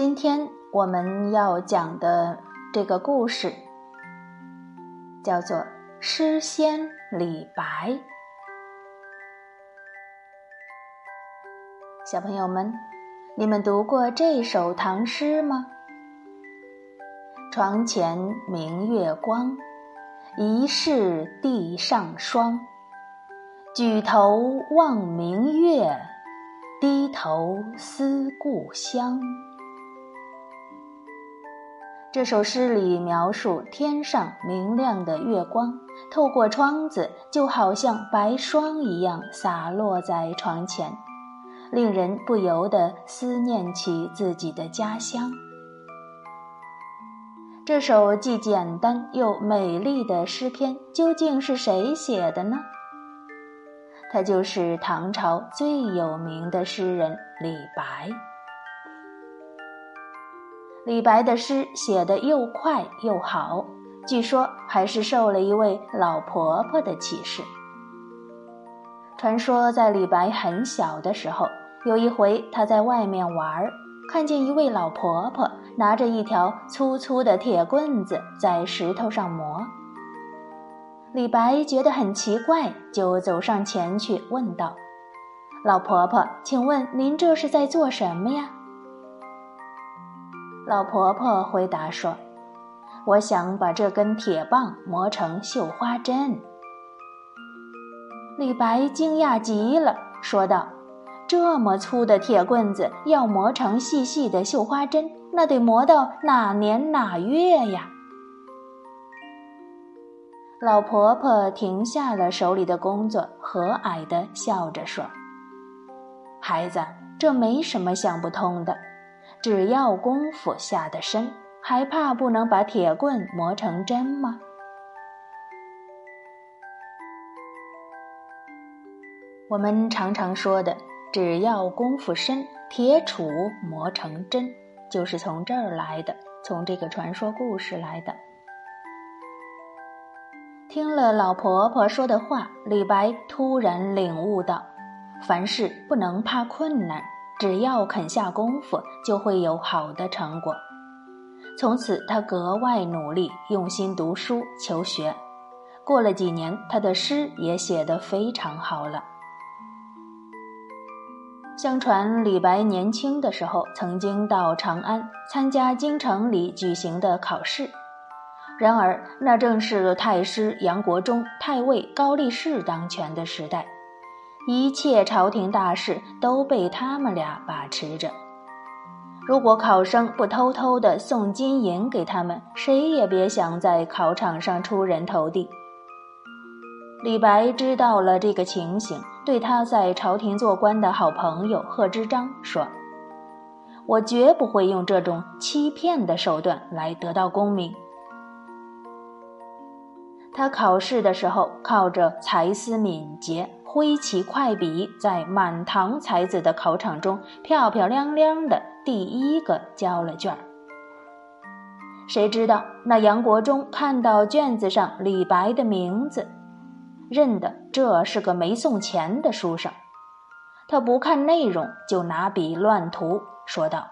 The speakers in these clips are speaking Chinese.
今天我们要讲的这个故事叫做《诗仙李白》。小朋友们，你们读过这首唐诗吗？床前明月光，疑是地上霜。举头望明月，低头思故乡。这首诗里描述天上明亮的月光，透过窗子，就好像白霜一样洒落在床前，令人不由得思念起自己的家乡。这首既简单又美丽的诗篇，究竟是谁写的呢？他就是唐朝最有名的诗人李白。李白的诗写得又快又好，据说还是受了一位老婆婆的启示。传说在李白很小的时候，有一回他在外面玩儿，看见一位老婆婆拿着一条粗粗的铁棍子在石头上磨。李白觉得很奇怪，就走上前去问道：“老婆婆，请问您这是在做什么呀？”老婆婆回答说：“我想把这根铁棒磨成绣花针。”李白惊讶极了，说道：“这么粗的铁棍子要磨成细细的绣花针，那得磨到哪年哪月呀？”老婆婆停下了手里的工作，和蔼地笑着说：“孩子，这没什么想不通的。”只要功夫下得深，还怕不能把铁棍磨成针吗？我们常常说的“只要功夫深，铁杵磨成针”，就是从这儿来的，从这个传说故事来的。听了老婆婆说的话，李白突然领悟到，凡事不能怕困难。只要肯下功夫，就会有好的成果。从此，他格外努力，用心读书求学。过了几年，他的诗也写得非常好了。相传，李白年轻的时候曾经到长安参加京城里举行的考试，然而那正是太师杨国忠、太尉高力士当权的时代。一切朝廷大事都被他们俩把持着。如果考生不偷偷的送金银给他们，谁也别想在考场上出人头地。李白知道了这个情形，对他在朝廷做官的好朋友贺知章说：“我绝不会用这种欺骗的手段来得到功名。”他考试的时候靠着才思敏捷。挥起快笔，在满堂才子的考场中，漂漂亮亮的第一个交了卷儿。谁知道那杨国忠看到卷子上李白的名字，认得这是个没送钱的书生，他不看内容就拿笔乱涂，说道：“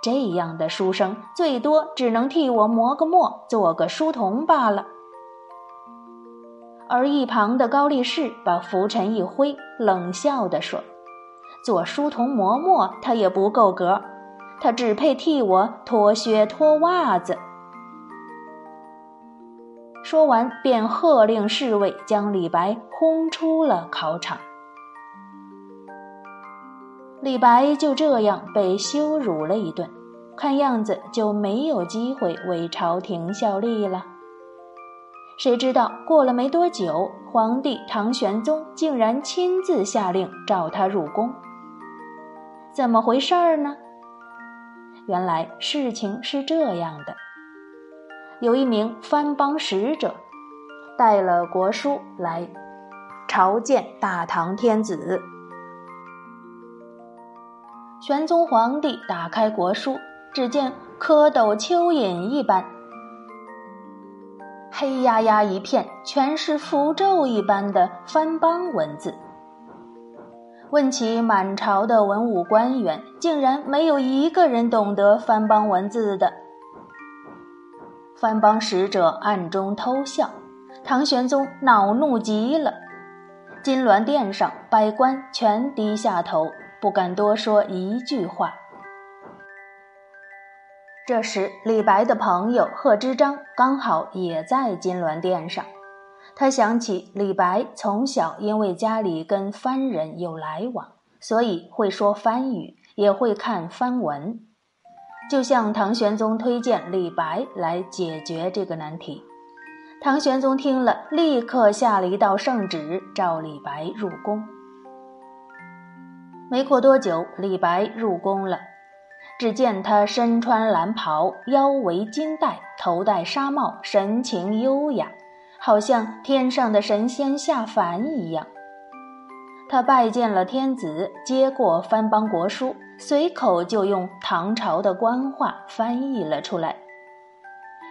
这样的书生最多只能替我磨个墨，做个书童罢了。”而一旁的高力士把拂尘一挥，冷笑地说：“做书童磨墨，他也不够格，他只配替我脱靴脱袜子。”说完，便喝令侍卫将李白轰出了考场。李白就这样被羞辱了一顿，看样子就没有机会为朝廷效力了。谁知道过了没多久，皇帝唐玄宗竟然亲自下令召他入宫。怎么回事儿呢？原来事情是这样的：有一名藩邦使者，带了国书来朝见大唐天子。玄宗皇帝打开国书，只见蝌蚪蚯蚓一般。黑压压一片，全是符咒一般的番邦文字。问起满朝的文武官员，竟然没有一个人懂得番邦文字的。番邦使者暗中偷笑，唐玄宗恼怒极了。金銮殿上，百官全低下头，不敢多说一句话。这时，李白的朋友贺知章刚好也在金銮殿上，他想起李白从小因为家里跟番人有来往，所以会说番语，也会看番文。就向唐玄宗推荐李白来解决这个难题。唐玄宗听了，立刻下了一道圣旨，召李白入宫。没过多久，李白入宫了。只见他身穿蓝袍，腰围金带，头戴纱帽，神情优雅，好像天上的神仙下凡一样。他拜见了天子，接过藩邦国书。随口就用唐朝的官话翻译了出来，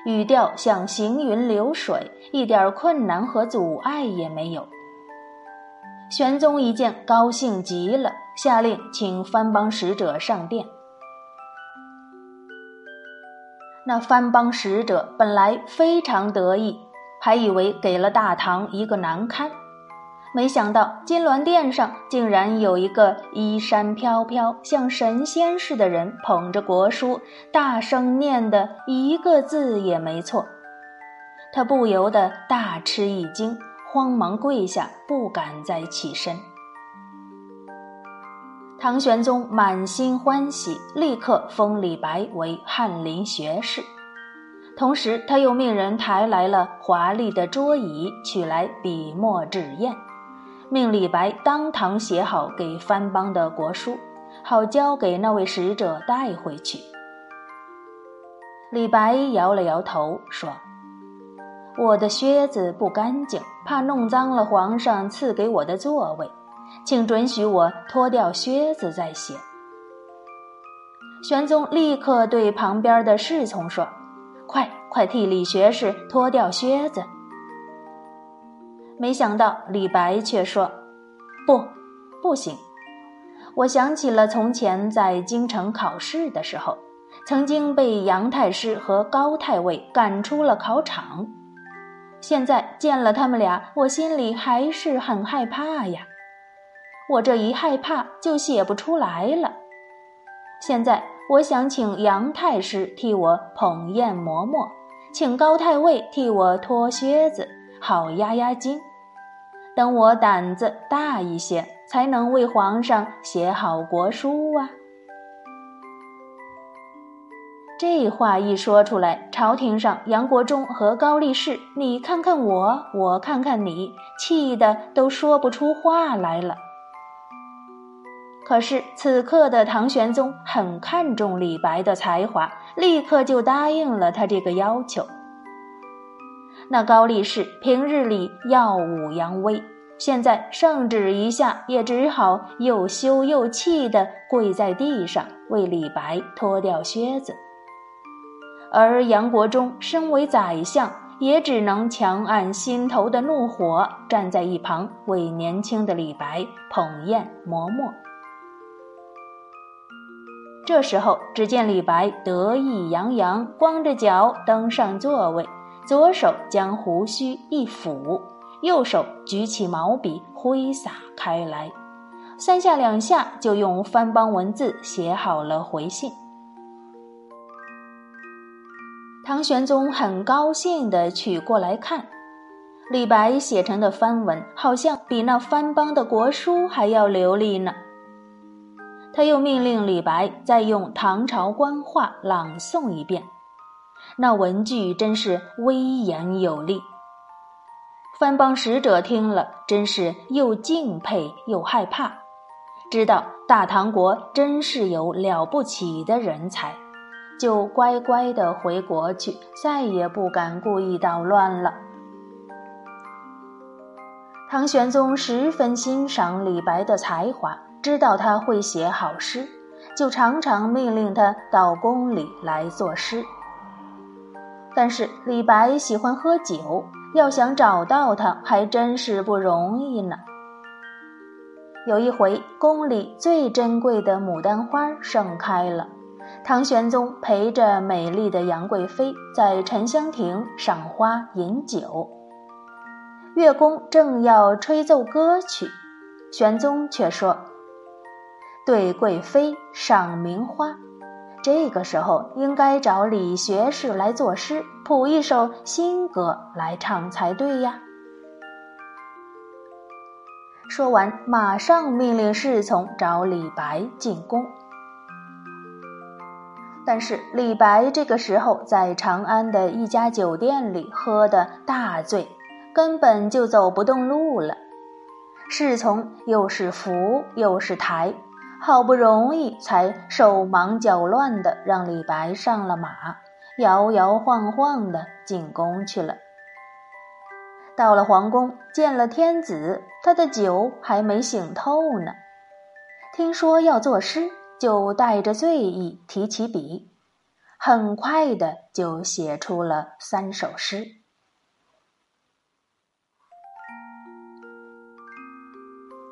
语调像行云流水，一点困难和阻碍也没有。玄宗一见，高兴极了，下令请藩邦使者上殿。那藩邦使者本来非常得意，还以为给了大唐一个难堪。没想到金銮殿上竟然有一个衣衫飘飘、像神仙似的人，捧着国书，大声念的一个字也没错。他不由得大吃一惊，慌忙跪下，不敢再起身。唐玄宗满心欢喜，立刻封李白为翰林学士，同时他又命人抬来了华丽的桌椅，取来笔墨纸砚。命李白当堂写好给藩邦的国书，好交给那位使者带回去。李白摇了摇头说：“我的靴子不干净，怕弄脏了皇上赐给我的座位，请准许我脱掉靴子再写。”玄宗立刻对旁边的侍从说：“快快替李学士脱掉靴子。”没想到李白却说：“不，不行。我想起了从前在京城考试的时候，曾经被杨太师和高太尉赶出了考场。现在见了他们俩，我心里还是很害怕呀。我这一害怕，就写不出来了。现在我想请杨太师替我捧砚磨墨，请高太尉替我脱靴子。”好压压惊，等我胆子大一些，才能为皇上写好国书啊！这话一说出来，朝廷上杨国忠和高力士，你看看我，我看看你，气得都说不出话来了。可是此刻的唐玄宗很看重李白的才华，立刻就答应了他这个要求。那高力士平日里耀武扬威，现在圣旨一下，也只好又羞又气地跪在地上为李白脱掉靴子。而杨国忠身为宰相，也只能强按心头的怒火，站在一旁为年轻的李白捧砚磨墨。这时候，只见李白得意洋洋，光着脚登上座位。左手将胡须一抚，右手举起毛笔挥洒开来，三下两下就用番邦文字写好了回信。唐玄宗很高兴地取过来看，李白写成的番文好像比那番邦的国书还要流利呢。他又命令李白再用唐朝官话朗诵一遍。那文句真是威严有力。藩邦使者听了，真是又敬佩又害怕，知道大唐国真是有了不起的人才，就乖乖的回国去，再也不敢故意捣乱了。唐玄宗十分欣赏李白的才华，知道他会写好诗，就常常命令他到宫里来作诗。但是李白喜欢喝酒，要想找到他还真是不容易呢。有一回，宫里最珍贵的牡丹花盛开了，唐玄宗陪着美丽的杨贵妃在沉香亭赏花饮酒。乐工正要吹奏歌曲，玄宗却说：“对贵妃赏名花，这个时候应该找李学士来作诗，谱一首新歌来唱才对呀。”说完，马上命令侍从找李白进宫。但是李白这个时候在长安的一家酒店里喝得大醉，根本就走不动路了。侍从又是扶又是抬，好不容易才手忙脚乱的让李白上了马，摇摇晃晃的进宫去了。到了皇宫，见了天子，他的酒还没醒透呢。听说要作诗，就带着醉意提起笔，很快的就写出了三首诗。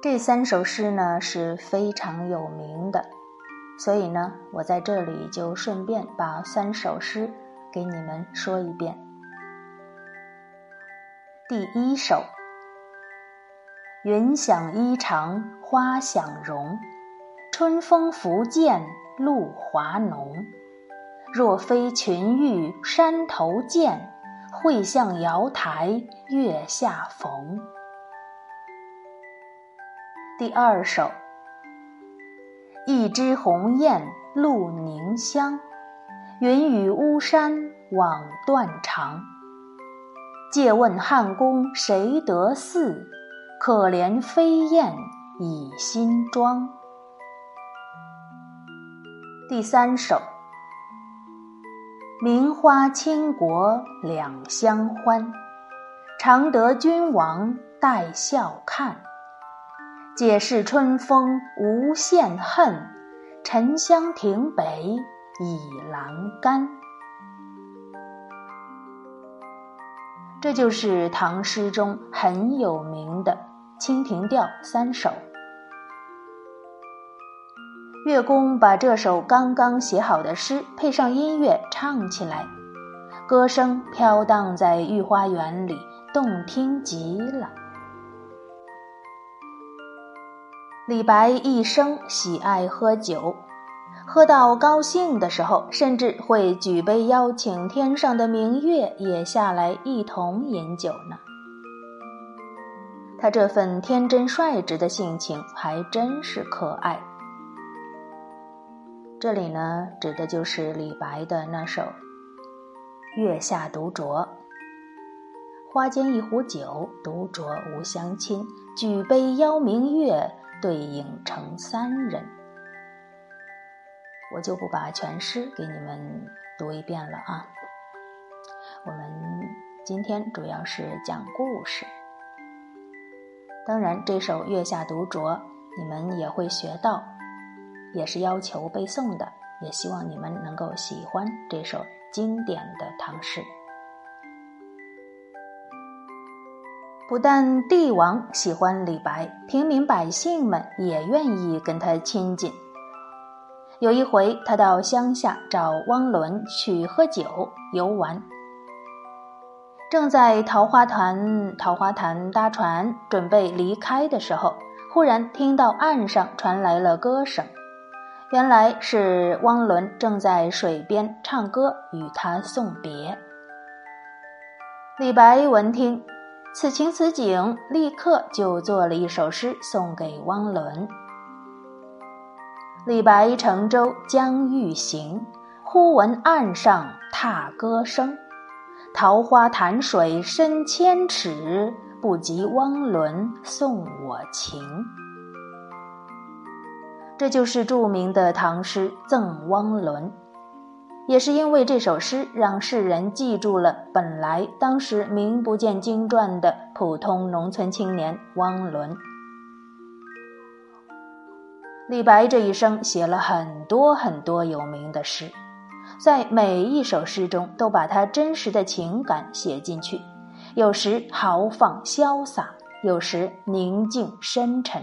这三首诗呢是非常有名的，所以呢，我在这里就顺便把三首诗给你们说一遍。第一首：云想衣裳花想容，春风拂槛露华浓。若非群玉山头见，会向瑶台月下逢。第二首：一枝红艳露凝香，云雨巫山枉断肠。借问汉宫谁得似？可怜飞燕倚新妆。第三首：名花倾国两相欢，常得君王带笑看。解释春风无限恨，沉香亭北倚阑干。这就是唐诗中很有名的《清平调》三首。乐工把这首刚刚写好的诗配上音乐唱起来，歌声飘荡在御花园里，动听极了。李白一生喜爱喝酒。喝到高兴的时候，甚至会举杯邀请天上的明月也下来一同饮酒呢。他这份天真率直的性情还真是可爱。这里呢，指的就是李白的那首《月下独酌》：“花间一壶酒，独酌无相亲。举杯邀明月，对影成三人。”我就不把全诗给你们读一遍了啊。我们今天主要是讲故事。当然，这首《月下独酌》你们也会学到，也是要求背诵的。也希望你们能够喜欢这首经典的唐诗。不但帝王喜欢李白，平民百姓们也愿意跟他亲近。有一回，他到乡下找汪伦去喝酒游玩，正在桃花潭桃花潭搭船准备离开的时候，忽然听到岸上传来了歌声，原来是汪伦正在水边唱歌与他送别。李白闻听此情此景，立刻就做了一首诗送给汪伦。李白乘舟将欲行，忽闻岸上踏歌声。桃花潭水深千尺，不及汪伦送我情。这就是著名的唐诗《赠汪伦》，也是因为这首诗让世人记住了本来当时名不见经传的普通农村青年汪伦。李白这一生写了很多很多有名的诗，在每一首诗中都把他真实的情感写进去，有时豪放潇洒，有时宁静深沉。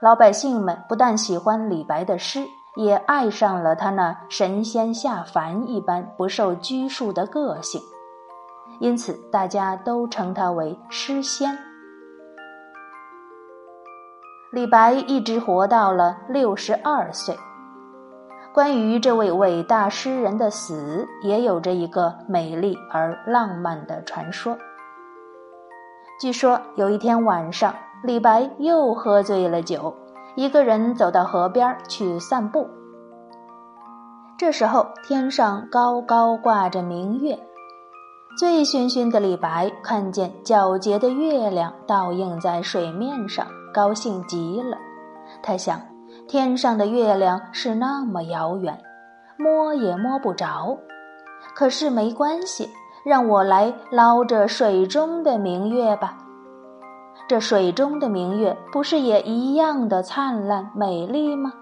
老百姓们不但喜欢李白的诗，也爱上了他那神仙下凡一般不受拘束的个性，因此大家都称他为诗仙。李白一直活到了六十二岁。关于这位伟大诗人的死，也有着一个美丽而浪漫的传说。据说有一天晚上，李白又喝醉了酒，一个人走到河边去散步。这时候，天上高高挂着明月，醉醺醺的李白看见皎洁的月亮倒映在水面上，高兴极了。他想。天上的月亮是那么遥远，摸也摸不着。可是没关系，让我来捞着水中的明月吧。这水中的明月不是也一样的灿烂美丽吗？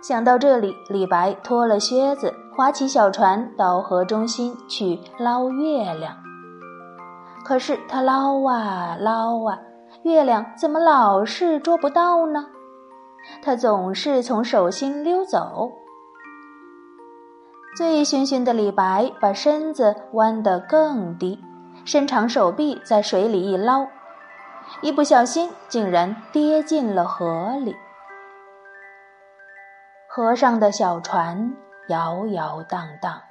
想到这里，李白脱了靴子，划起小船到河中心去捞月亮。可是他捞啊捞啊，月亮怎么老是捉不到呢？他总是从手心溜走。醉醺醺的李白把身子弯得更低，伸长手臂在水里一捞，一不小心竟然跌进了河里。河上的小船摇摇荡荡，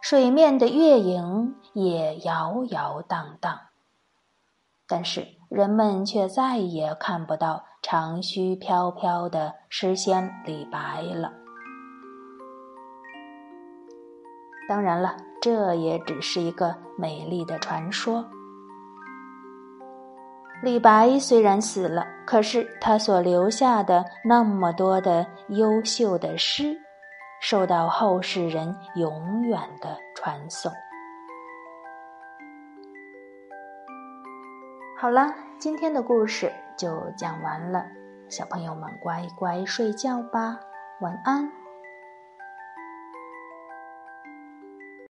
水面的月影也摇摇荡荡，但是人们却再也看不到。长须飘飘的诗仙李白了。当然了，这也只是一个美丽的传说。李白虽然死了，可是他所留下的那么多的优秀的诗，受到后世人永远的传颂。好了，今天的故事。就讲完了，小朋友们乖乖睡觉吧，晚安。